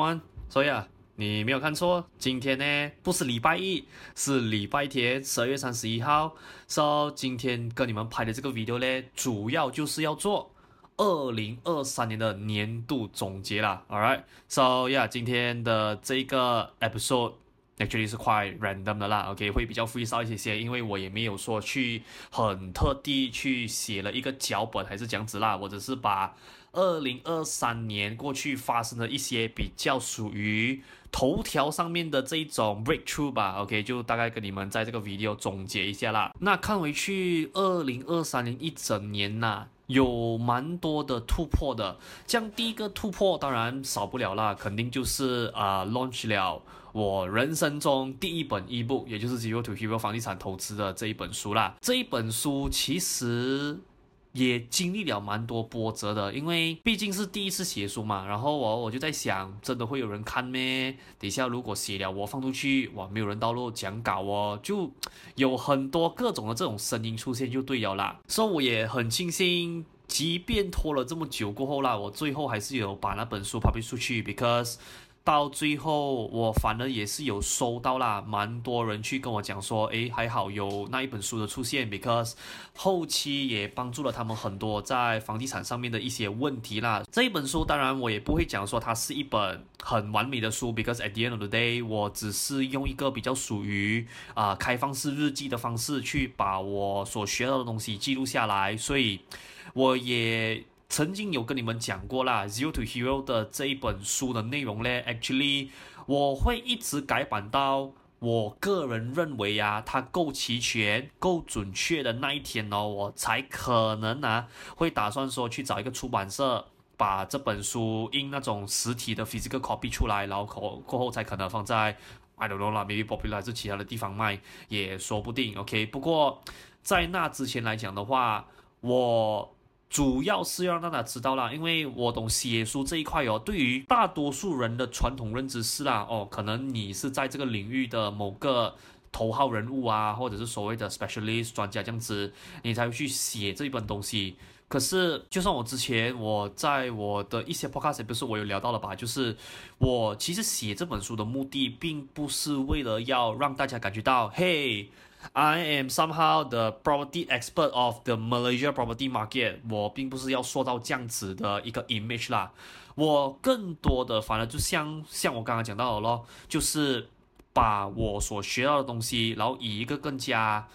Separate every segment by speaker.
Speaker 1: one，所以啊，你没有看错，今天呢不是礼拜一，是礼拜天，十二月三十一号。So 今天跟你们拍的这个 video 呢，主要就是要做二零二三年的年度总结啦。Alright，So 呀今天的这个 episode actually 是 quite random 的啦。OK，会比较 free 烧一些些，因为我也没有说去很特地去写了一个脚本还是这样子啦，我只是把。二零二三年过去发生的一些比较属于头条上面的这一种 breakthrough 吧，OK，就大概跟你们在这个 video 总结一下啦。那看回去，二零二三年一整年呐、有蛮多的突破的。这样第一个突破当然少不了啦，肯定就是啊、呃、launch 了我人生中第一本 ebook，也就是 Zero to Hero 房地产投资的这一本书啦。这一本书其实。也经历了蛮多波折的，因为毕竟是第一次写书嘛。然后我我就在想，真的会有人看咩？等一下如果写了我放出去，哇，没有人到录讲稿哦，就有很多各种的这种声音出现，就对了啦。所以我也很庆幸，即便拖了这么久过后啦，我最后还是有把那本书 publish 出去，because。到最后，我反而也是有收到啦，蛮多人去跟我讲说，诶，还好有那一本书的出现，because 后期也帮助了他们很多在房地产上面的一些问题啦。这一本书当然我也不会讲说它是一本很完美的书，because at the end of the day，我只是用一个比较属于啊、开放式日记的方式去把我所学到的东西记录下来，所以我也。曾经有跟你们讲过啦，Zero to Hero 的这一本书的内容呢，actually 我会一直改版到我个人认为啊，它够齐全、够准确的那一天哦，我才可能啊会打算说去找一个出版社，把这本书印那种实体的 physical copy 出来，然后过过后才可能放在 I don't know 啦，maybe popular 还是其他的地方卖也说不定。OK，不过在那之前来讲的话，我。主要是要让大家知道啦，因为我懂写书这一块哦。对于大多数人的传统认知是啦，哦，可能你是在这个领域的某个头号人物啊，或者是所谓的 specialist 专家这样子，你才会去写这一本东西。可是，就算我之前我在我的一些 podcast 不是我有聊到了吧，就是我其实写这本书的目的，并不是为了要让大家感觉到，嘿。I am somehow the property expert of the Malaysia property market。我并不是要塑造这样子的一个 image 啦，我更多的反而就像像我刚刚讲到的咯，就是把我所学到的东西，然后以一个更加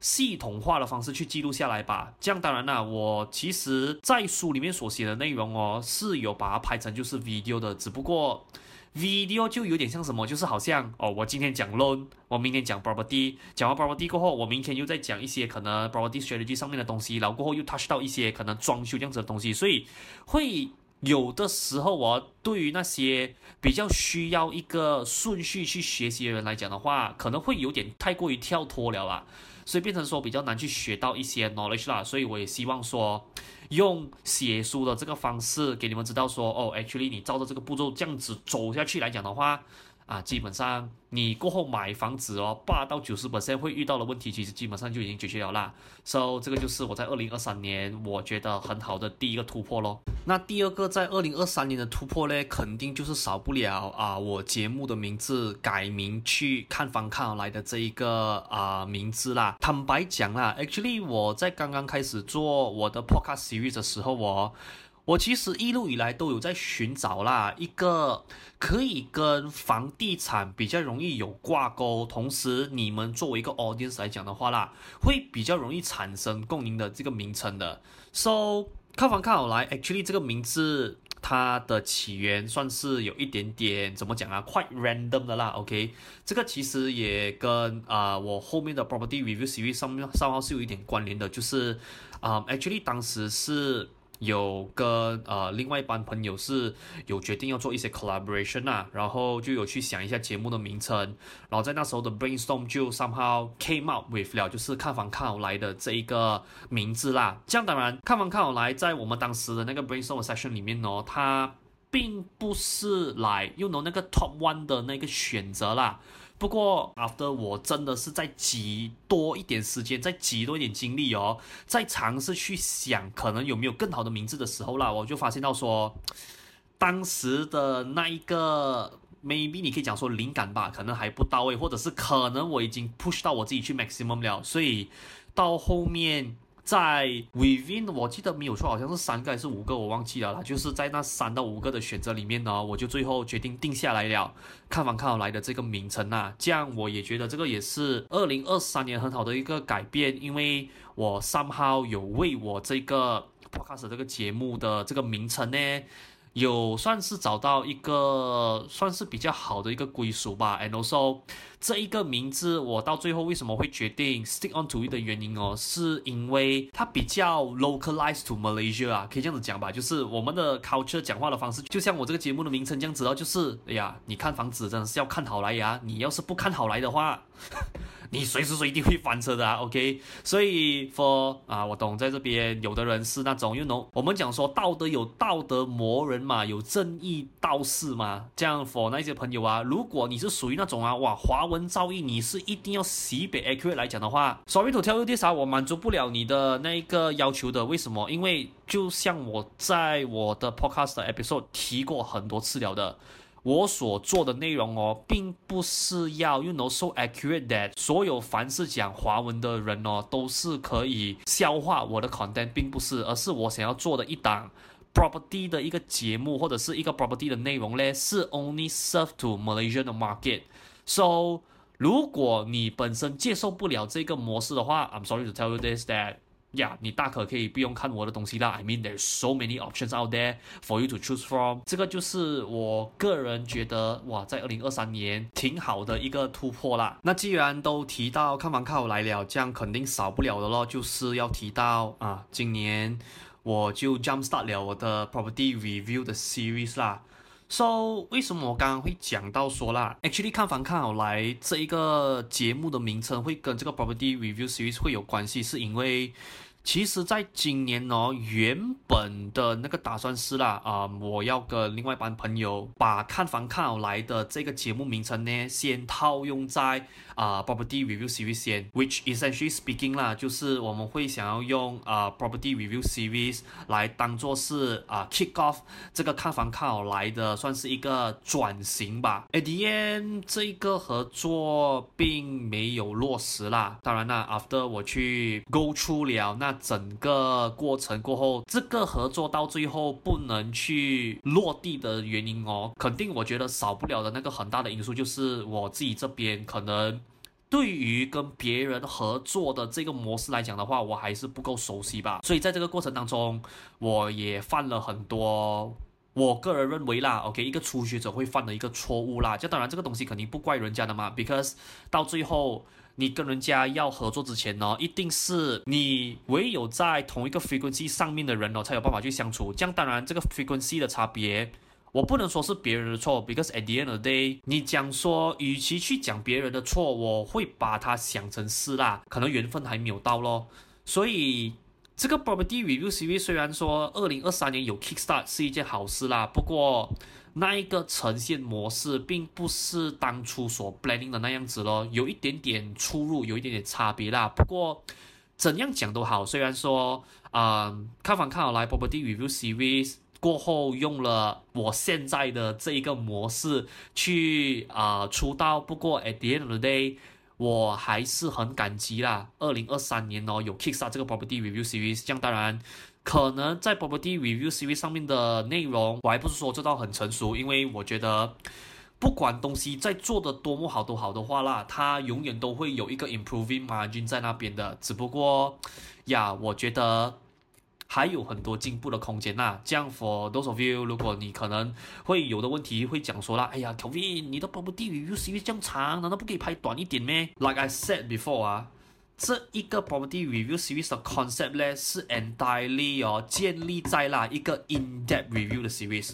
Speaker 1: 系统化的方式去记录下来吧。这样当然啦，我其实在书里面所写的内容哦，是有把它拍成就是 video 的，只不过。Video 就有点像什么，就是好像哦，我今天讲 loan，我明天讲 property，讲完 property 过后，我明天又在讲一些可能 property strategy 上面的东西，然后过后又 touch 到一些可能装修这样子的东西，所以会有的时候我对于那些比较需要一个顺序去学习的人来讲的话，可能会有点太过于跳脱了啦，所以变成说比较难去学到一些 knowledge 啦，所以我也希望说。用写书的这个方式给你们知道说，哦，actually 你照着这个步骤这样子走下去来讲的话，啊，基本上你过后买房子哦，八到九十 percent 会遇到的问题，其实基本上就已经解决了啦。So 这个就是我在二零二三年我觉得很好的第一个突破咯。那第二个在二零二三年的突破呢，肯定就是少不了啊，我节目的名字改名去看房看来的这一个啊名字啦。坦白讲啦，actually 我在刚刚开始做我的 podcast series 的时候，我我其实一路以来都有在寻找啦一个可以跟房地产比较容易有挂钩，同时你们作为一个 audience 来讲的话啦，会比较容易产生共鸣的这个名称的。So 看房看好来，actually 这个名字它的起源算是有一点点怎么讲啊，quite random 的啦。OK，这个其实也跟啊、我后面的 property review 上面上号是有一点关联的，就是啊、actually 当时是。有跟呃另外一班朋友是有决定要做一些 collaboration 啊，然后就有去想一下节目的名称，然后在那时候的 brainstorm 就 somehow came up with 了，就是看房看好来的这一个名字啦。这样当然，看房看好来在我们当时的那个 brainstorm session 里面哦，它并不是来 you know 那个 top one 的那个选择啦。不过，after 我真的是在挤多一点时间，再挤多一点精力哦，在尝试去想可能有没有更好的名字的时候啦，我就发现到说。当时的那一个 maybe 你可以讲说灵感吧，可能还不到位，或者是可能我已经 push 到我自己去 maximum 了，所以到后面。在 within 我记得没有错，好像是三个还是五个，我忘记了啦。就是在那三到五个的选择里面呢，我就最后决定定下来了，看房看好来的这个名称呐。这样我也觉得这个也是二零二三年很好的一个改变，因为我三号有为我这个 podcast 这个节目的这个名称呢。有算是找到一个算是比较好的一个归属吧，and also 这一个名字我到最后为什么会决定 stick on to it 的原因哦，是因为它比较 localized to Malaysia 啊，可以这样子讲吧，就是我们的 culture 讲话的方式，就像我这个节目的名称这样子哦，就是哎呀，你看房子真的是要看好来呀，你要是不看好来的话。你随时随地会翻车的啊，OK？所以说啊，我懂，在这边有的人是那种，you know，我们讲说道德有道德魔人嘛，有正义道士嘛，这样 for 那些朋友啊，如果你是属于那种啊，哇，华文造诣你是一定要西北 accurate 来讲的话，sorry to tell you this 啊，我满足不了你的那一个要求的，为什么？因为就像我在我的 podcast episode 提过很多次了的。我所做的内容哦，并不是要 you know so accurate that 所有凡是讲华文的人哦，都是可以消化我的 content，并不是，而是我想要做的一档 property 的一个节目或者是一个 property 的内容嘞，是 only serve to Malaysian market。So 如果你本身接受不了这个模式的话，I'm sorry to tell you this that。呀你大可可以不用看我的东西啦。I mean, there's so many options out there for you to choose from。这个就是我个人觉得哇，在二零二三年挺好的一个突破啦。那既然都提到看房看好来了，这样肯定少不了的咯，就是要提到啊，今年我就 jump start 了我的 property review 的 series 啦。So 为什么我刚刚会讲到说啦，actually 看房看好来这一个节目的名称会跟这个 property review series 会有关系，是因为。其实，在今年哦，原本的那个打算是啦，啊、我要跟另外一班朋友把看房看好来的这个节目名称呢，先套用在啊、property review series 先，which essentially speaking 啦，就是我们会想要用啊、property review series 来当做是啊、kick off 这个看房看好来的，算是一个转型吧。At the end，这一个合作并没有落实啦。当然啦，after 我去 go through 了那。整个过程过后，这个合作到最后不能去落地的原因哦，肯定我觉得少不了的那个很大的因素就是我自己这边可能对于跟别人合作的这个模式来讲的话，我还是不够熟悉吧。所以在这个过程当中，我也犯了很多我个人认为啦，OK，一个初学者会犯的一个错误啦。就当然这个东西肯定不怪人家的嘛，because 到最后。你跟人家要合作之前呢，一定是你唯有在同一个 frequency 上面的人哦，才有办法去相处。这样当然，这个 frequency 的差别，我不能说是别人的错，because at the end of the day，你讲说，与其去讲别人的错，我会把它想成是啦，可能缘分还没有到咯。所以这个 property review series 虽然说二零二三年有 kickstart 是一件好事啦，不过。那一个呈现模式并不是当初所 planning 的那样子咯，有一点点出入，有一点点差别啦。不过怎样讲都好，虽然说，嗯，看房看好来 property review series 过后用了我现在的这一个模式去啊、出道，不过 at the end of the day，我还是很感激啦。二零二三年哦，有 kickstart 这个 property review series，这样当然。可能在 property review series 上面的内容，我还不是说做到很成熟，因为我觉得不管东西在做的多么好都好的话啦，它永远都会有一个 improving margin 在那边的。只不过呀，我觉得还有很多进步的空间呐。这样 for those of you，如果你可能会有的问题会讲说啦，哎呀，Kevin，你的 property review series 这样长，难道不可以拍短一点咩？Like I said before 啊。这一个 property review series 的 concept 呢，是 entirely 哦建立在啦一个 in-depth review 的 series，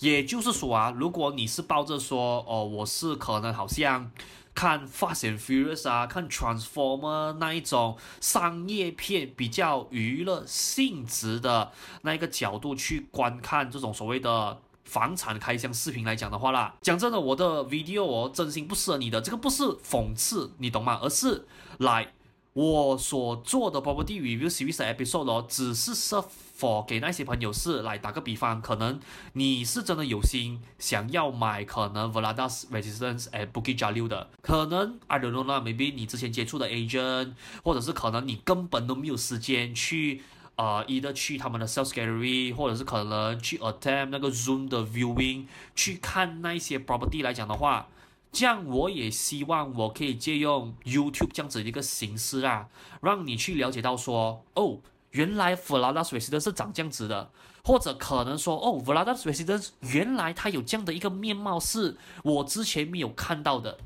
Speaker 1: 也就是说啊，如果你是抱着说哦，我是可能好像看 Fast and Furious 啊，看 Transformer 那一种商业片比较娱乐性质的那一个角度去观看这种所谓的房产开箱视频来讲的话啦，讲真的，我的 video 哦真心不适合你的，这个不是讽刺，你懂吗？而是来。我所做的 property review series episode 哦，只是 serve for，给那些朋友是来打个比方，可能你是真的有心想要买，可能 Valadas Resistance 哎 Bukit Jalil 的，可能 I don't know 啦，maybe 你之前接触的 agent，或者是可能你根本都没有时间去啊一的、uh, 去他们的 sales gallery，或者是可能去 attend 那个 zoom 的 viewing，去看那些 property 来讲的话，这样我也希望我可以借用 YouTube 这样子一个形式啊，让你去了解到说，哦。原来 Vlada's Residence 是长这样子的，或者可能说，哦，Vlada's Residence 原来它有这样的一个面貌是我之前没有看到的。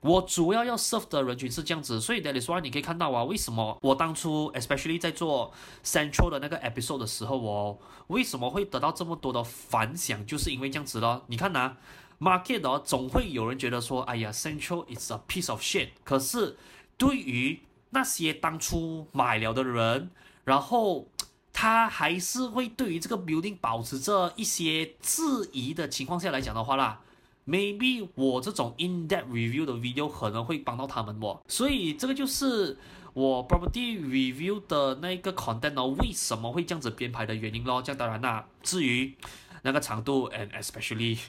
Speaker 1: 我主要要 serve 的人群是这样子，所以 that is why 你可以看到啊，为什么我当初 especially 在做 Central 的那个 episode 的时候，哦为什么会得到这么多的反响，就是因为这样子咯。你看呐、Market 哦，总会有人觉得说，哎呀，Central is a piece of shit。可是，对于那些当初买了的人，然后他还是会对于这个 building 保持着一些质疑的情况下来讲的话啦，maybe 我这种 in-depth review 的 video 可能会帮到他们哦。所以这个就是我 property review 的那个 content 哦，为什么会这样子编排的原因咯。这样当然啦，至于那个长度，and especially。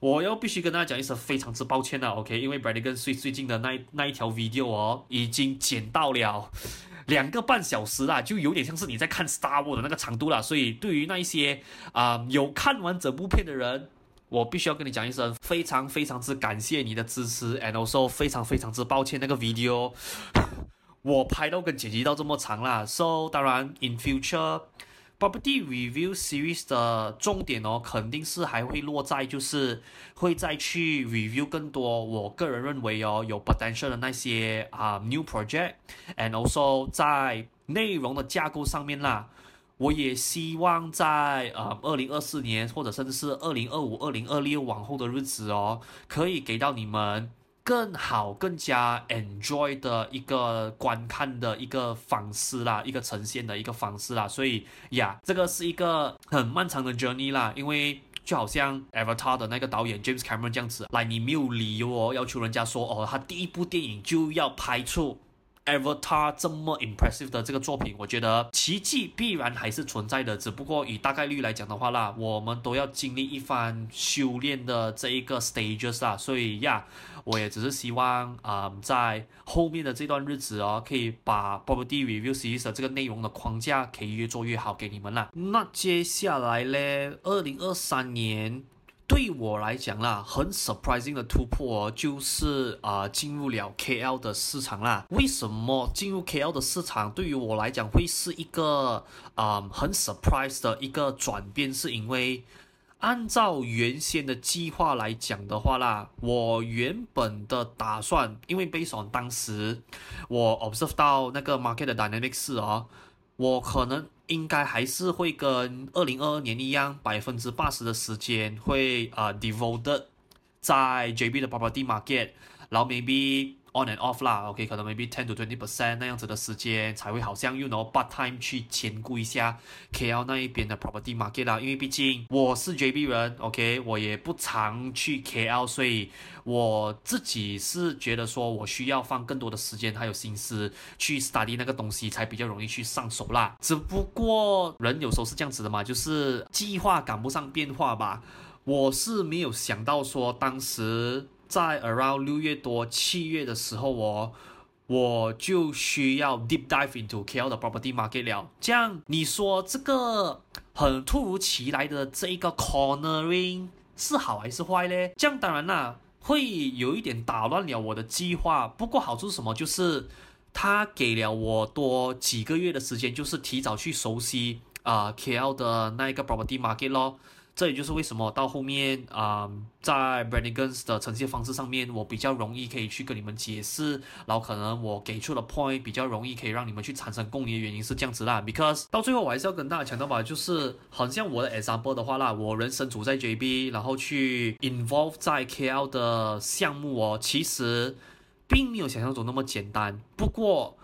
Speaker 1: 我要必须跟大家讲一声非常之抱歉了，OK？因为 Brady 跟 Swiss 最近的那那一条 video 哦，已经剪到了两个半小时啦，就有点像是你在看 Star Wars 的那个长度啦。所以对于那一些啊、有看完整部片的人，我必须要跟你讲一声非常非常之感谢你的支持，and also 非常非常之抱歉那个 video 我拍到跟剪辑到这么长啦。So 当然 in future。Property Review Series 的重点哦，肯定是还会落在就是会再去 review 更多，我个人认为哦有 potential 的那些啊、new project，and also 在内容的架构上面啦，我也希望在呃二零二四年或者甚至是二零二五、二零二六往后的日子哦，可以给到你们。更好、更加 enjoy 的一个观看的一个方式啦，一个呈现的一个方式啦，所以呀，这个是一个很漫长的 journey 啦，因为就好像 Avatar 的那个导演 James Cameron 这样子，来，你没有理由哦要求人家说哦，他第一部电影就要拍出。Avatar 这么 impressive 的这个作品，我觉得奇迹必然还是存在的，只不过以大概率来讲的话啦，我们都要经历一番修炼的这一个 stages 啊，所以呀，我也只是希望啊、在后面的这段日子哦，可以把 property review series 的这个内容的框架可以越做越好给你们啦。那接下来呢，二零二三年。对我来讲啦，很 surprising 的突破就是啊、进入了 KL 的市场啦。为什么进入 KL 的市场对于我来讲会是一个啊、很 surprise 的一个转变？是因为按照原先的计划来讲的话啦，我原本的打算，因为 based on 当时我 observe 到那个 market 的 dynamics 哦，我可能。应该还是会跟二零二二年一样，百分之八十的时间会啊、devoted 在 JB 的 property market，然后 maybe on and off 啦，OK，可能 maybe ten to twenty percent 那样子的时间才会好像 you know part time 去兼顾一下 KL 那一边的 property market 啦，因为毕竟我是 JB 人，OK，我也不常去 KL，所以。我自己是觉得说，我需要放更多的时间还有心思去 study 那个东西，才比较容易去上手啦。只不过人有时候是这样子的嘛，就是计划赶不上变化吧。我是没有想到说，当时在 around 六月多七月的时候，我我就需要 deep dive into KL 的 property market 了。这样你说这个很突如其来的这一个 cornering 是好还是坏呢？这样当然啦。会有一点打乱了我的计划，不过好处是什么？就是他给了我多几个月的时间，就是提早去熟悉啊、KL 的那一个 property market 咯。这也就是为什么到后面啊、在 Brannigan's 的呈现方式上面，我比较容易可以去跟你们解释，然后可能我给出的 point 比较容易可以让你们去产生共鸣的原因是这样子啦。Because 到最后我还是要跟大家强调吧，就是好像我的 example 的话啦，我人身处在 JB，然后去 involve 在 KL 的项目哦，其实并没有想象中那么简单。不过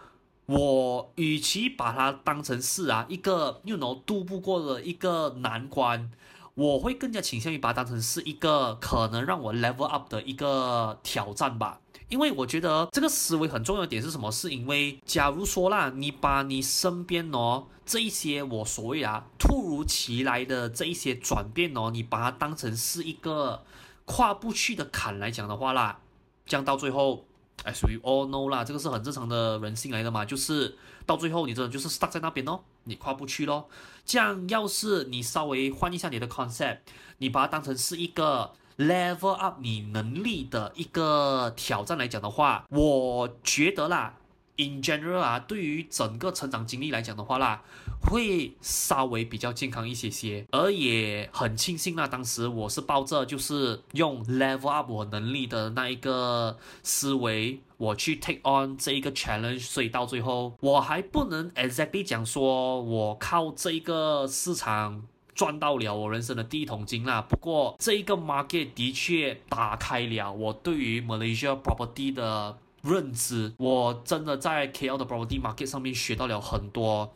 Speaker 1: 我与其把它当成是啊一个 you know 渡不过的一个难关。我会更加倾向于把它当成是一个可能让我 level up 的一个挑战吧，因为我觉得这个思维很重要的点是什么？是因为假如说啦，你把你身边哦这一些我所谓啊突如其来的这一些转变哦，你把它当成是一个跨不去的坎来讲的话啦，这样到最后，哎，属于 all no 啦，这个是很正常的人性来的嘛，就是到最后你真的就是 stuck 在那边哦，你跨不去咯。这样要是你稍微换一下你的 concept，你把它当成是一个。level up 你能力的一个挑战来讲的话，我觉得啦，in general 啊，对于整个成长经历来讲的话啦，会稍微比较健康一些些，而也很庆幸啦，当时我是抱着就是用 level up 我能力的那一个思维，我去 take on 这一个 challenge，所以到最后我还不能 exactly 讲说我靠这一个市场。赚到了我人生的第一桶金啦！不过这一个 market 的确打开了我对于 Malaysia property 的认知。我真的在 KL 的 property market 上面学到了很多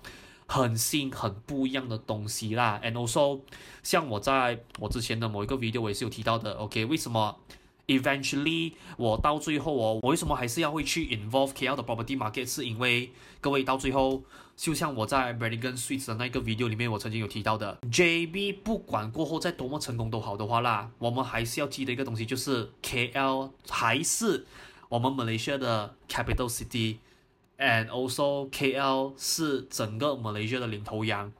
Speaker 1: 很新、很不一样的东西啦。And also，像我在我之前的某一个 video 我也是有提到的。OK，为什么 eventually 我到最后哦，我为什么还是要会去 involve KL 的 property market？是因为各位到最后。就像我在 Brannigan Suites 的那个 video 里面，我曾经有提到的，JB 不管过后再多么成功都好的话啦，我们还是要记得一个东西，就是 KL 还是我们 Malaysia 的 capital city And also KL 是整个 Malaysia 的领头羊。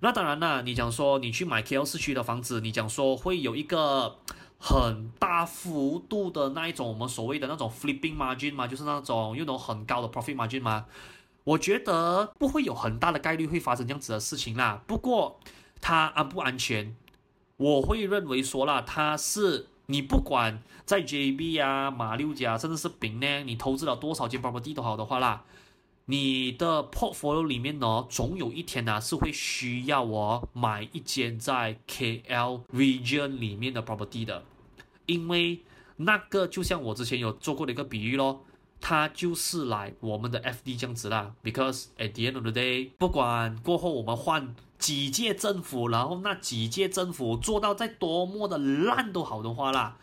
Speaker 1: 那当然啦，你讲说你去买 KL 市区的房子，你讲说会有一个很大幅度的那一种我们所谓的那种 flipping margin 吗？就是那种有那种很高的 profit margin 吗？我觉得不会有很大的概率会发生这样子的事情啦。不过它安不安全，我会认为说啦，它是你不管在 JB 啊、马六甲，甚至是槟呢，你投资了多少间 property 都好的话啦，你的 portfolio 里面呢，总有一天呢、啊、是会需要我买一间在 KL region 里面的 property 的，因为那个就像我之前有做过的一个比喻咯。它就是来我们的 FD 这样子啦，because at the end of the day，不管过后我们换几届政府，然后那几届政府做到再多么的烂都好的话啦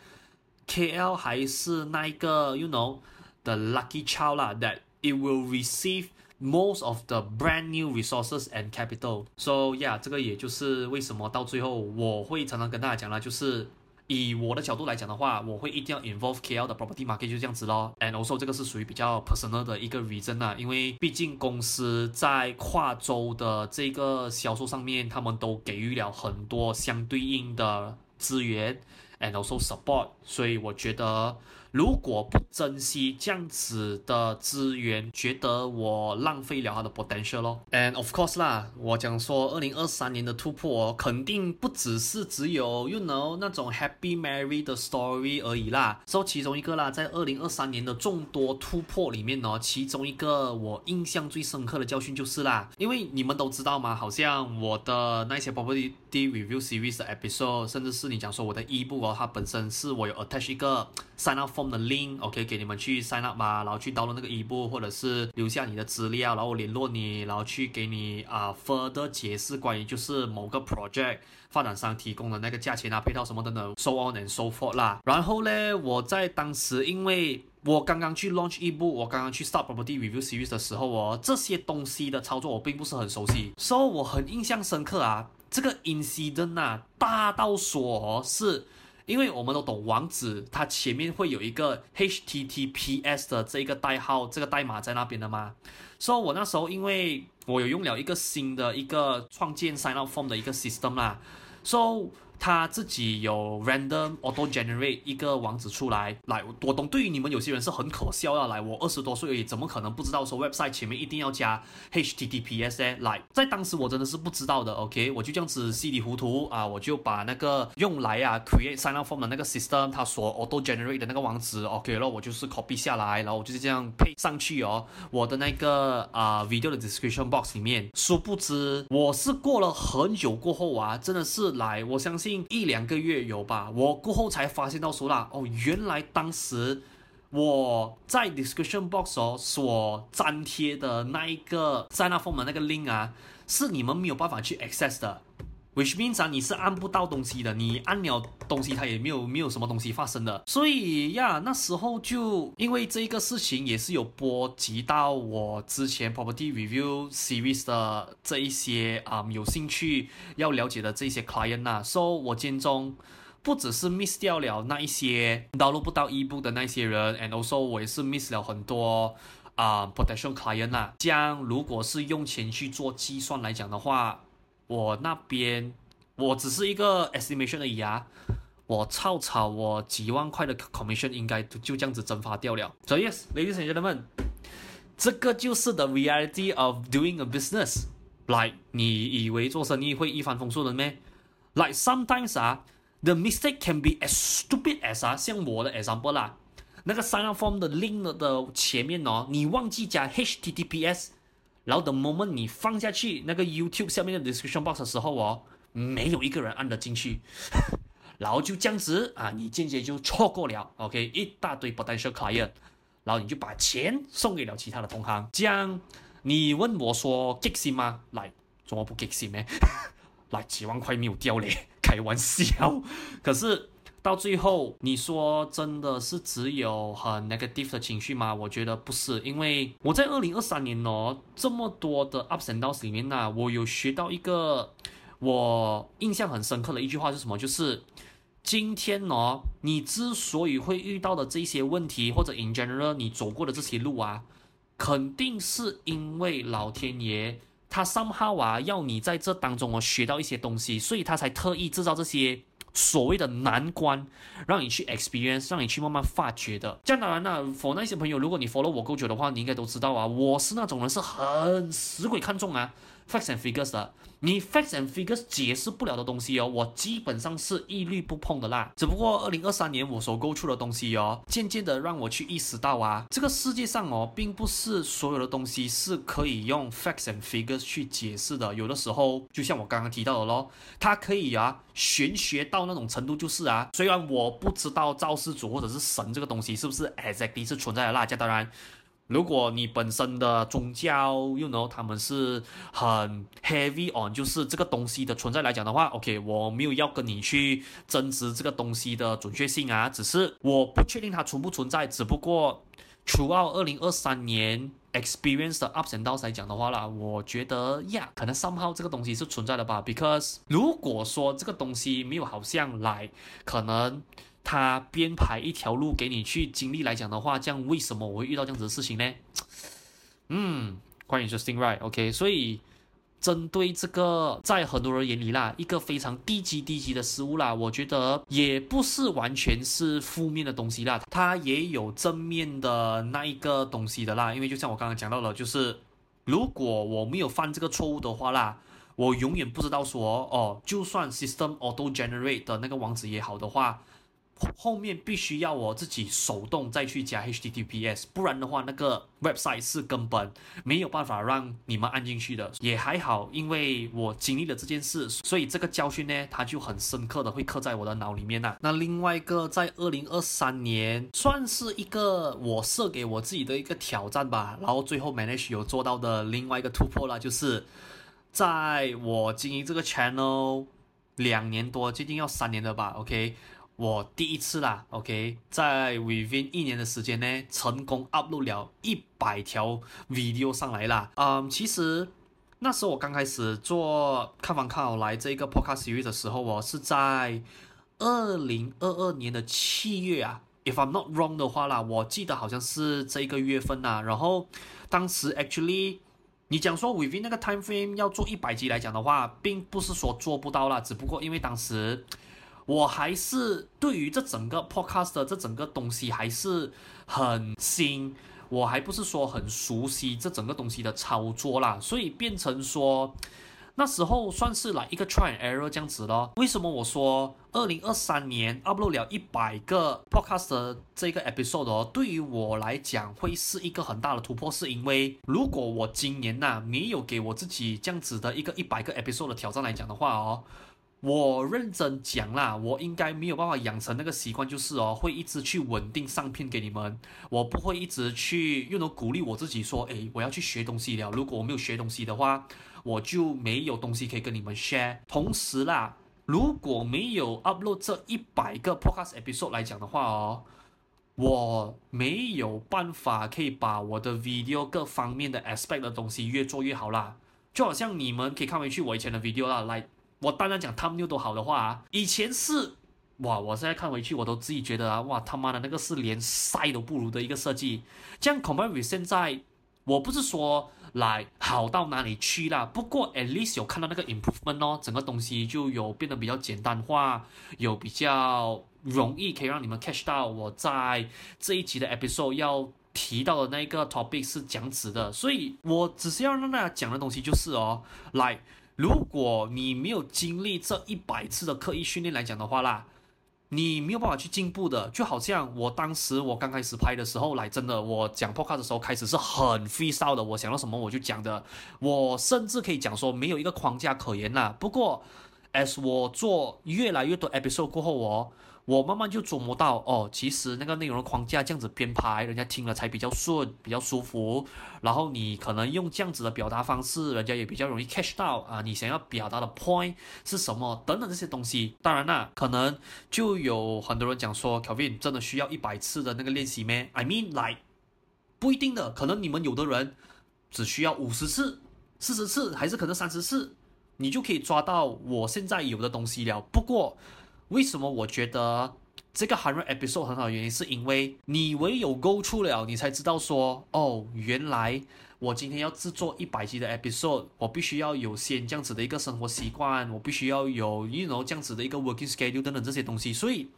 Speaker 1: ，KL 还是那一个，you know，the lucky child 啦，that it will receive most of the brand new resources and capital。So yeah，这个也就是为什么到最后我会常常跟大家讲啦，就是。以我的角度来讲的话，我会一定要 involve KL 的 property market 就这样子咯。And also 这个是属于比较 personal 的一个 reason 啊，因为毕竟公司在跨州的这个销售上面，他们都给予了很多相对应的资源，and also support，所以我觉得。如果不珍惜这样子的资源，觉得我浪费了它的 potential 咯。And of course 啦，我讲说二零二三年的突破肯定不只是只有 you know 那种 happy married 的 story 而已啦。说其中一个啦，在二零二三年的众多突破里面呢，其中一个我印象最深刻的教训就是啦，因为你们都知道嘛，好像我的那些宝贝 review series 的 episode，甚至是你讲说我的 ebook 哦，它本身是我有 attach 一个 sign up form。的 link，OK，给你们去 sign up 嘛，然后去 download 那个 ebook，或者是留下你的资料，然后联络你，然后去给你啊、uh, further 解释关于就是某个 project 发展商提供的那个价钱啊、配套什么等等，so on and so forth 啦。然后呢，我在当时因为我刚刚去 launch ebook，我刚刚去 start property review series 的时候哦，这些东西的操作我并不是很熟悉，所以我很印象深刻啊。这个 incident 啊，大到说是。因为我们都懂网址，它前面会有一个 HTTPS 的这一个代号，这个代码在那边的嘛。所以，我那时候因为我有用了一个新的一个创建 sign up form 的一个 system 啦，所他自己有 random auto generate 一个网址出来，来，我懂。对于你们有些人是很可笑的，来，我二十多岁而已，怎么可能不知道说 website 前面一定要加 HTTPS 呢？来，在当时我真的是不知道的，OK，我就这样子稀里糊涂啊，我就把那个用来啊 create sign up form 的那个 system，它所 auto generate 的那个网址，OK，然后我就是 copy 下来，然后我就是这样配上去哦，我的那个啊 video 的 description box 里面。殊不知，我是过了很久过后啊，真的是来，我相信。近一两个月有吧，我过后才发现到说啦，哦，原来当时我在 description box 哦所粘贴的那一个 sign up form 的那个 link 啊，是你们没有办法去 access 的。Which means 啊，你是按不到东西的，你按了东西，它也没有没有什么东西发生的。所以呀，那时候就因为这个事情也是有波及到我之前 property review series 的这一些啊、有兴趣要了解的这些 client 呐、啊，所以我间中不只是 miss 掉了那一些 download 不到 ebook 的那些人，and also 我也是 miss 了很多啊、potential client、啊。这样如果是用钱去做计算来讲的话，我那边，我只是一个 estimation 而已啊，我操操，我几万块的 commission 应该就就这样子蒸发掉了。So yes, ladies and gentlemen，这个就是 the reality of doing a business。Like，你以为做生意会一帆风顺的咩？Like sometimes 啊，the mistake can be as stupid as 啊，像我的 example 啦，那个 sign up form 的 link 的前面哦，你忘记加 HTTPS。然后等 moment 你放下去那个 YouTube 下面的 description box 的时候哦，没有一个人按得进去，然后就这样子啊，你间接就错过了，OK，一大堆 potential client，然后你就把钱送给了其他的同行，这样你问我说激心吗？来，怎么不激心呢？来几万块没有掉嘞，开玩笑，可是。到最后，你说真的是只有很 negative 的情绪吗？我觉得不是，因为我在二零二三年哦，这么多的 ups and downs 里面呢、我有学到一个我印象很深刻的一句话是什么？就是今天哦，你之所以会遇到的这些问题，或者 in general 你走过的这些路啊，肯定是因为老天爷他 somehow 啊要你在这当中哦学到一些东西，所以他才特意制造这些。所谓的难关，让你去 experience，让你去慢慢发掘的。这样当然了，for 那些朋友，如果你 follow 我够久的话，你应该都知道啊，我是那种人是很死鬼看重啊。Facts and figures 的，你 facts and figures 解释不了的东西哦，我基本上是一律不碰的啦。只不过二零二三年我所勾出的东西哦，渐渐的让我去意识到啊，这个世界上哦，并不是所有的东西是可以用 facts and figures 去解释的。有的时候，就像我刚刚提到的咯，它可以啊玄学到那种程度，就是啊，虽然我不知道造世主或者是神这个东西是不是 exactly 是存在的啦，这当然。如果你本身的宗教，you know，他们是很 heavy on，就是这个东西的存在来讲的话，OK，我没有要跟你去争执这个东西的准确性啊，只是我不确定它存不存在，只不过，throughout 二零二三年 experience 的 ups and downs 来讲的话啦，我觉得呀，可能 somehow 这个东西是存在的吧，because 如果说这个东西没有好像来，可能。他编排一条路给你去经历来讲的话，这样为什么我会遇到这样子的事情呢？嗯，quite interesting, right? OK，所以针对这个，在很多人眼里啦，一个非常低级低级的失误啦，我觉得也不是完全是负面的东西啦，它也有正面的那一个东西的啦。因为就像我刚刚讲到了，就是如果我没有犯这个错误的话啦，我永远不知道说哦，就算 system auto generate 的那个网址也好的话。后面必须要我自己手动再去加 HTTPS，不然的话，那个 website 是根本没有办法让你们按进去的。也还好，因为我经历了这件事，所以这个教训呢，它就很深刻的会刻在我的脑里面呐、啊。那另外一个，在二零二三年算是一个我设给我自己的一个挑战吧，然后最后 manage 有做到的另外一个突破啦，就是在我经营这个 channel 两年多，接近要三年了吧，OK。我第一次啦，OK，在 within 一年的时间呢，成功 upload 了一百条 video 上来啦。嗯，其实那时候我刚开始做看房看好来这个 podcast 域的时候，我是在二零二二年的七月啊，if I'm not wrong 的话啦，我记得好像是这个月份呐。然后当时 actually 你讲说 within 那个 time frame 要做一百集来讲的话，并不是说做不到啦，只不过因为当时。我还是对于这整个 podcast 的这整个东西还是很新，我还不是说很熟悉这整个东西的操作啦，所以变成说那时候算是来一个 try and error 这样子咯。为什么我说二零二三年 upload 了一百个 podcast 的这个 episode 哦，对于我来讲会是一个很大的突破，是因为如果我今年呐没有给我自己这样子的一个一百个 episode 的挑战来讲的话哦。我认真讲啦，我应该没有办法养成那个习惯，就是哦，会一直去稳定上片给你们。我不会一直去用来鼓励我自己说，诶，我要去学东西了。如果我没有学东西的话，我就没有东西可以跟你们 share。同时啦，如果没有 upload 这一百个 podcast episode 来讲的话哦，我没有办法可以把我的 video 各方面的 aspect 的东西越做越好啦。就好像你们可以看回去我以前的 video 啦，来。我当然讲 thumbnail 都好的话啊，以前是哇，我现在看回去我都自己觉得啊，哇他妈的那个是连赛都不如的一个设计。这样 compare with 现在，我不是说来好到哪里去啦，不过 at least 有看到那个 improvement 哦，整个东西就有变得比较简单化，有比较容易可以让你们 catch 到我在这一集的 episode 要提到的那个 topic 是讲纸的，所以我只是要让大家讲的东西就是哦，来。如果你没有经历这一百次的刻意训练来讲的话啦，你没有办法去进步的。就好像我当时我刚开始拍的时候来，真的我讲 podcast 的时候开始是很 freestyle 的，我想到什么我就讲的，我甚至可以讲说没有一个框架可言啦。不过，as 我做越来越多 episode 过后，我。我慢慢就琢磨到，哦，其实那个内容的框架这样子编排，人家听了才比较顺，比较舒服。然后你可能用这样子的表达方式，人家也比较容易 catch 到啊，你想要表达的 point 是什么等等这些东西。当然啦，可能就有很多人讲说，Kevin 真的需要一百次的那个练习咩？I mean like 不一定的，可能你们有的人只需要五十次、四十次，还是可能三十次，你就可以抓到我现在有的东西了。不过。为什么我觉得这个 hundred episode 很好的原因，是因为你唯有 go 出了，你才知道说，哦，原来我今天要制作一百集的 episode，我必须要有先这样子的一个生活习惯，我必须要有 you know 这样子的一个 working schedule 等等这些东西。所以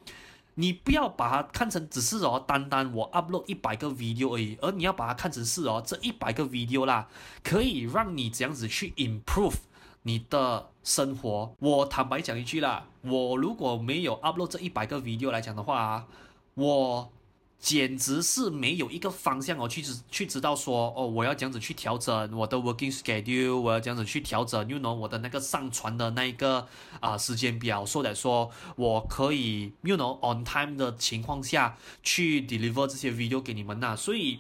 Speaker 1: 你不要把它看成只是哦，单单我 upload 一百个 video 而已，而你要把它看成是哦，这一百个 video 啦，可以让你这样子去 improve。你的生活，我坦白讲一句啦，我如果没有 upload 这一百个 video 来讲的话啊，我简直是没有一个方向哦，去知去知道说哦，我要这样子去调整我的 working schedule，我要这样子去调整，you know 我的那个上传的那一个啊、时间表，说来说我可以，you know on time 的情况下去 deliver 这些 video 给你们呐，所以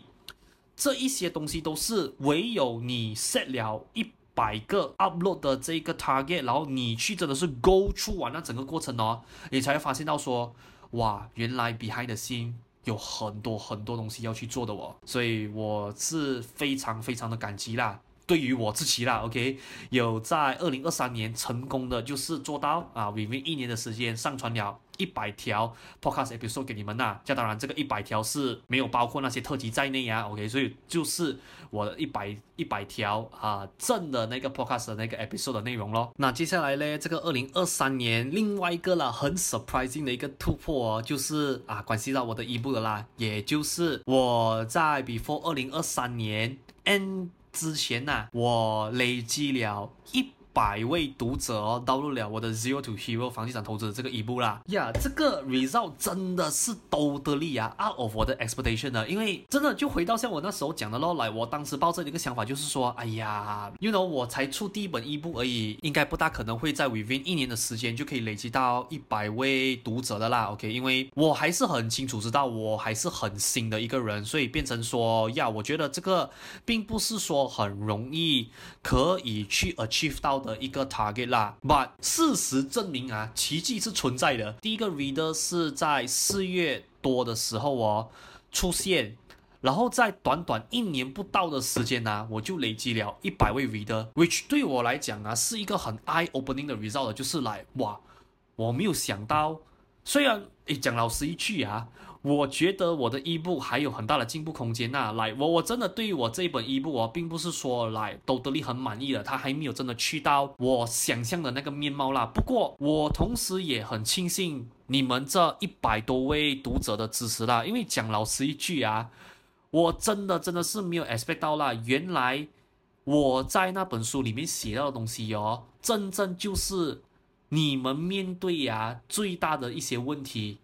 Speaker 1: 这一些东西都是唯有你 set 了一。百个 upload 的这个 target，然后你去真的是 go to 完那整个过程哦，你才会发现到说，哇，原来 behind the scene 有很多很多东西要去做的哦，所以我是非常非常的感激啦。对于我自己啦，OK，有在二零二三年成功的就是做到啊，within 一年的时间上传了一百条 podcast episode 给你们呐。这当然这个一百条是没有包括那些特辑在内呀，OK，所以就是我的一百一百条啊正的那个 podcast 的那个 episode 的内容咯。那接下来呢，这个二零二三年另外一个啦很 surprising 的一个突破，哦就是啊关系到我的 ebook 的啦，也就是我在 before 二零二三年 end 之前呐、我累积了一百位读者哦，导入了我的 Zero to Hero 房地产投资这个一步啦。呀、这个 result 真的是都得力啊，out of 我的 expectation 呢。因为真的就回到像我那时候讲的咯，来，我当时抱着一个想法就是说，哎呀，you know，我才出第一本一步而已，应该不大可能会在 within 一年的时间就可以累积到一百位读者的啦。OK，因为我还是很清楚知道我还是很新的一个人，所以变成说，呀，我觉得这个并不是说很容易可以去 achieve 到的。的一个 target 啦，but 事实证明啊，奇迹是存在的。第一个 reader 是在四月多的时候哦出现，然后在短短一年不到的时间呢、我就累积了一百位 reader，which 对我来讲啊是一个很 eye opening 的 result，就是来哇，我没有想到，虽然诶讲老实一句啊。我觉得我的 ebook 还有很大的进步空间呐，来，我我真的对于我这一本 ebook 我并不是说来都得力很满意的，他还没有真的去到我想象的那个面貌啦。不过我同时也很庆幸你们这一百多位读者的支持啦，因为讲老实一句啊，我真的真的是没有 expect 到啦，原来我在那本书里面写到的东西哦，真正就是你们面对呀最大的一些问题。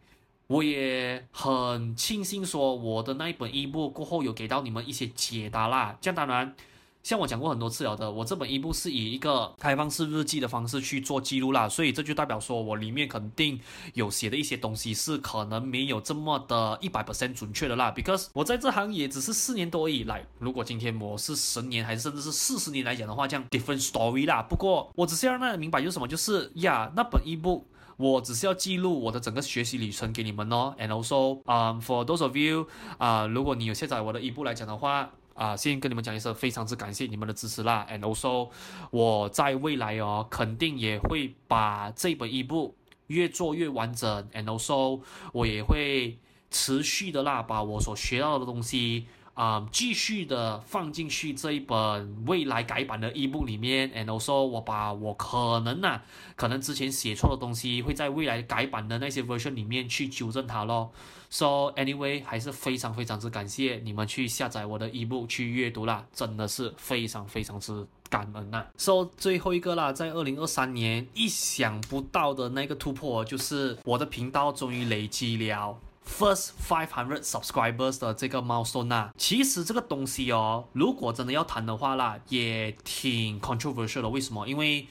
Speaker 1: 我也很庆幸说我的那一本 ebook 过后有给到你们一些解答啦。这样当然，像我讲过很多次了的，我这本 ebook 是以一个开放式日记的方式去做记录啦，所以这就代表说我里面肯定有写的一些东西是可能没有这么的一百 percent 准确的啦，because 我在这行也只是四年多以来，如果今天我是十年还是甚至是四十年来讲的话，这样 different story 啦。不过我只是要让大家明白就是什么，就是呀，那本 ebook 我只是要记录我的整个学习旅程给你们哦，and also，嗯、um,，for those of you，啊、如果你有下载我的一部来讲的话。啊，先跟你们讲一声，非常之感谢你们的支持啦。And also，我在未来哦，肯定也会把这本 ebook 越做越完整。And also，我也会持续的啦，把我所学到的东西啊、继续的放进去这一本未来改版的 ebook 里面。And also，我把我可能呐、啊，可能之前写错的东西，会在未来改版的那些 version 里面去纠正它咯。So anyway，还是非常非常之感谢你们去下载我的易布去阅读啦，真的是非常非常之感恩呐。So 最后一个啦，在二零二三年意想不到的那个突破，就是我的频道终于累积了 first five hundred subscribers 的这个 milestone 啦。其实这个东西哦，如果真的要谈的话啦，也挺 controversial 的。为什么？因为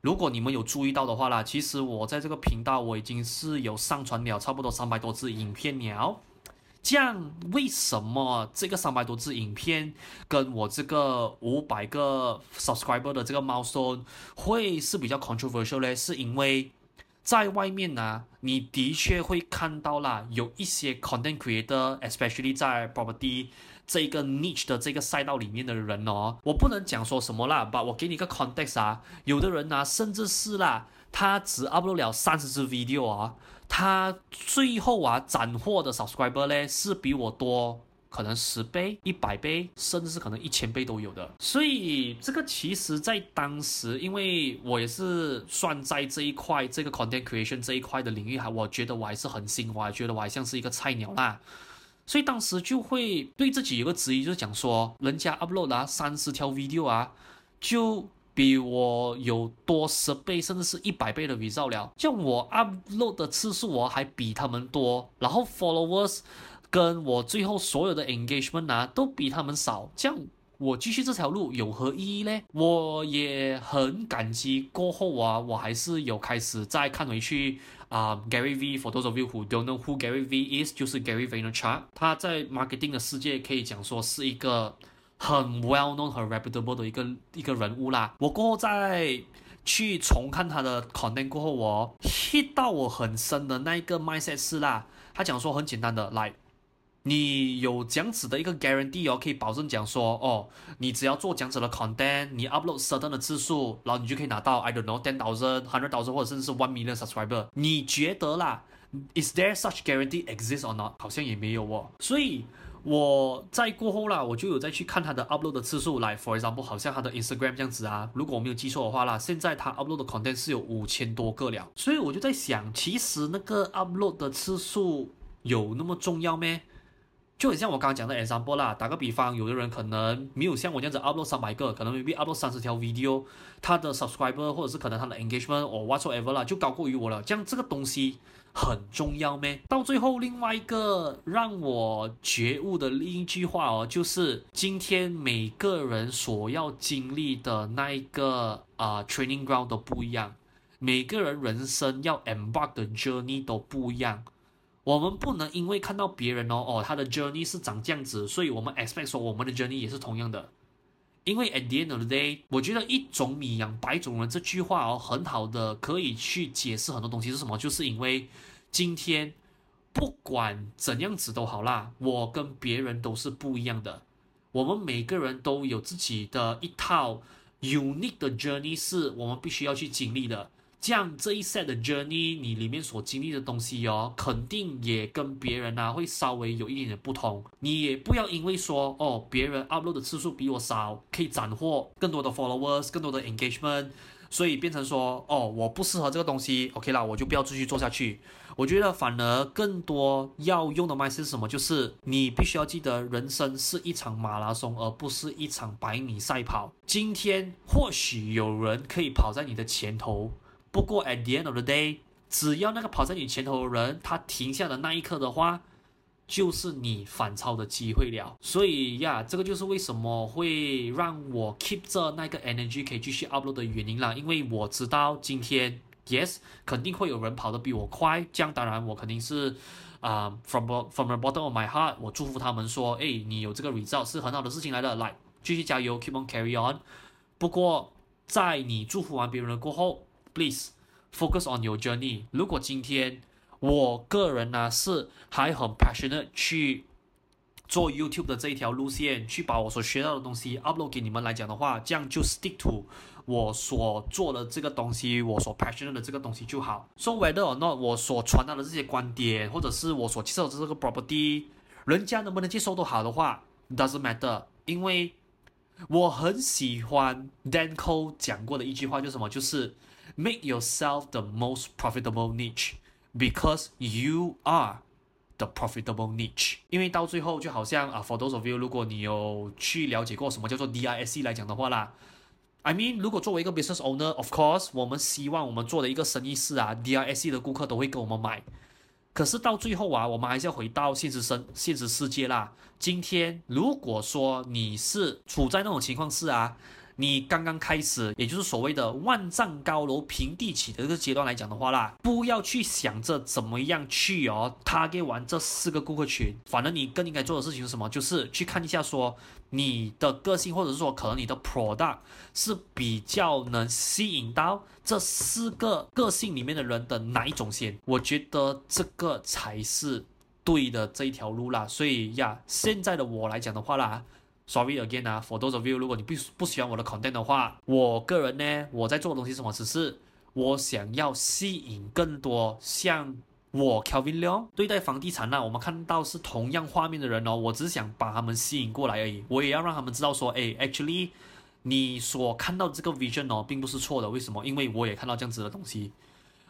Speaker 1: 如果你们有注意到的话啦，其实我在这个频道我已经是有上传了差不多三百多支影片了。这样为什么这个三百多支影片跟我这个五百个 subscriber 的这个 milestone 会是比较 controversial 呢？是因为在外面呢、你的确会看到啦，有一些 content creator，especially 在 property。这个 niche 的这个赛道里面的人哦，我不能讲说什么啦，把我给你个 context 啊，有的人呢、甚至是啦，他只 upload 了三十支 video 啊，他最后啊斩获的 subscriber 呢，是比我多可能十倍、一百倍，甚至是可能一千倍都有的。所以这个其实在当时，因为我也是算在这一块这个 content creation 这一块的领域，还我觉得我还是很新，我还觉得我还像是一个菜鸟啦。所以当时就会对自己有个质疑，就是讲说，人家 upload 了三十条 video 啊，就比我有多十倍，甚至是一百倍的 result 了。像我 upload 的次数，我还比他们多，然后 followers 跟我最后所有的 engagement 啊，都比他们少。这样我继续这条路有何意义呢？我也很感激过后啊，我还是有开始再看回去。啊、，Gary V，for those of you who don't know who Gary V is，就是 Gary Vaynerchuk，他在 marketing 的世界可以讲说是一个很 well known、很 reputable 的一个一个人物啦。我过后再去重看他的 content 过后，我 hit 到我很深的那一个 mindset 是啦，他讲说很简单的来。你有这样子的一个 guarantee 哦，可以保证讲说哦，你只要做这样子的 content，你 upload certain 的次数，然后你就可以拿到 I don't know ten thousand, hundred thousand 或者甚至是 one million subscriber。你觉得啦，is there such guarantee exist or not？好像也没有哦。所以我在过后啦，我就有再去看他的 upload 的次数，来 for example，好像他的 Instagram 这样子啊，如果我没有记错的话啦，现在他 upload 的 content 是有五千多个了。所以我就在想，其实那个 upload 的次数有那么重要咩？就很像我刚刚讲的 example 啦，打个比方，有的人可能没有像我这样子 upload 三百个，可能 maybe upload 三十条 video，他的 subscriber 或者是可能他的 engagement or whatsoever 啦，就高过于我了。这样这个东西很重要咩？到最后，另外一个让我觉悟的另一句话哦，就是今天每个人所要经历的那一个啊、training ground 都不一样，每个人人生要 embark 的 journey 都不一样。我们不能因为看到别人哦哦，他的 journey 是长这样子，所以我们 expect 说我们的 journey 也是同样的。因为 at the end of the day，我觉得一种米养百种人这句话哦，很好的可以去解释很多东西是什么，就是因为今天不管怎样子都好啦，我跟别人都是不一样的，我们每个人都有自己的一套 unique 的 journey，是我们必须要去经历的。这样这一 set 的 journey，你里面所经历的东西哦，肯定也跟别人啊会稍微有一点点不同。你也不要因为说哦，别人 upload 的次数比我少，可以斩获更多的 followers，更多的 engagement，所以变成说哦，我不适合这个东西，OK 啦，我就不要继续做下去。我觉得反而更多要用的 mindset 是什么？就是你必须要记得，人生是一场马拉松，而不是一场百米赛跑。今天或许有人可以跑在你的前头。不过，at the end of the day，只要那个跑在你前头的人他停下的那一刻的话，就是你反超的机会了。所以呀，这个就是为什么会让我 keep 着那个 energy 可以继续 upload 的原因啦。因为我知道今天 yes 肯定会有人跑得比我快，这样当然我肯定是啊、from from the bottom of my heart，我祝福他们说，哎，你有这个 result 是很好的事情来的，来继续加油，keep on carry on。不过在你祝福完别人了过后，please focus on your journey。如果今天我个人呢是还很 passionate 去做 YouTube 的这一条路线，去把我所学到的东西 upload 给你们来讲的话，这样就 stick to 我所做的这个东西，我所 passionate 的这个东西就好。So whether or not 我所传达的这些观点，或者是我所介绍的这个 property，人家能不能接受都好的话，doesn't matter。因为我很喜欢 Danco 讲过的一句话，就是什么？就是 make yourself the most profitable niche。Because you are the profitable niche，因为到最后就好像啊，for those of you，如果你有去了解过什么叫做 DISC 来讲的话啦，I mean，如果作为一个 business owner，of course，我们希望我们做的一个生意是啊，DISC 的顾客都会跟我们买。可是到最后啊，我们还是要回到现实生现实世界啦。今天如果说你是处在那种情况是啊。你刚刚开始，也就是所谓的万丈高楼平地起的这个阶段来讲的话啦，不要去想着怎么样去哦，target 完这四个顾客群，反正你更应该做的事情是什么？就是去看一下说你的个性，或者是说可能你的 product 是比较能吸引到这四个个性里面的人的哪一种先？我觉得这个才是对的这一条路啦。所以呀，现在的我来讲的话啦。Sorry again 啊，for those of you，如果你不不喜欢我的 content 的话，我个人呢，我在做的东西是什么？只是我想要吸引更多像我 Kelvin Leong 对待房地产呢，我们看到是同样画面的人哦，我只想把他们吸引过来而已。我也要让他们知道说，哎，actually，你所看到这个 vision 哦，并不是错的。为什么？因为我也看到这样子的东西，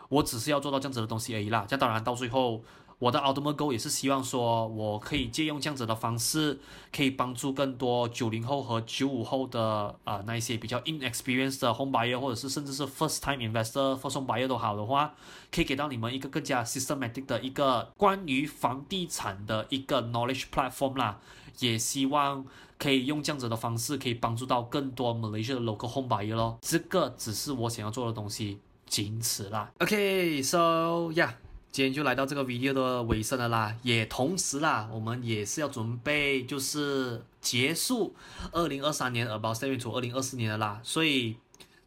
Speaker 1: 我只是要做到这样子的东西而已啦。这当然到最后。我的 ultimate goal 也是希望说，我可以借用这样子的方式，可以帮助更多九零后和九五后的啊、那一些比较 inexperienced 的 home buyer，或者是甚至是 first time investor、first home buyer 都好的话，可以给到你们一个更加 systematic 的一个关于房地产的一个 knowledge platform 啦。也希望可以用这样子的方式，可以帮助到更多 Malaysia 的 local home buyer 咯。这个只是我想要做的东西，仅此啦。OK，so yeah。今天就来到这个 video 的尾声了啦，也同时啦，我们也是要准备就是结束二零二三年 About Step Into 二零二四年的啦，所以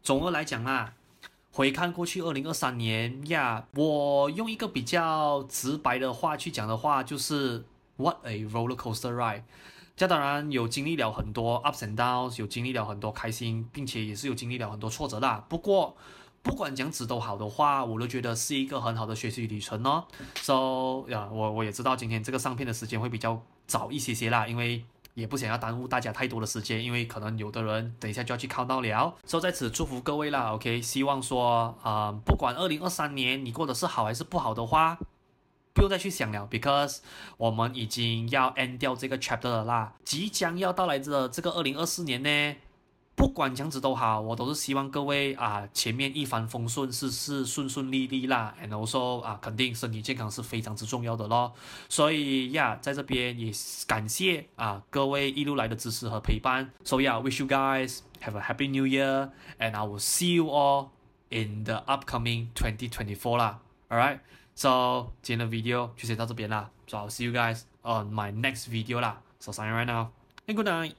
Speaker 1: 总的来讲啦，回看过去二零二三年呀我用一个比较直白的话去讲的话，就是 What a roller coaster ride！这当然有经历了很多 ups and downs，有经历了很多开心，并且也是有经历了很多挫折啦。不过，不管讲子都好的话，我都觉得是一个很好的学习旅程哦。So 呀，我我也知道今天这个上片的时间会比较早一些些啦，因为也不想要耽误大家太多的时间，因为可能有的人等一下就要去考到了。So 在此祝福各位啦，OK，希望说啊、不管二零二三年你过得是好还是不好的话，不用再去想了，because 我们已经要 end 掉这个 chapter 了啦，即将要到来的这个二零二四年呢。不管这样子都好，我都是希望各位啊，前面一帆风顺，事事顺顺利利啦。And also 啊，肯定身体健康是非常之重要的咯。所以呀，在这边也感谢啊各位一路来的支持和陪伴。So yeah, wish you guys have a happy new year, and I will see you all in the upcoming 2024啦。Alright, so 今天的 video 就先到这边啦。So I'll see you guys on my next video 啦。So sign right now, and good night.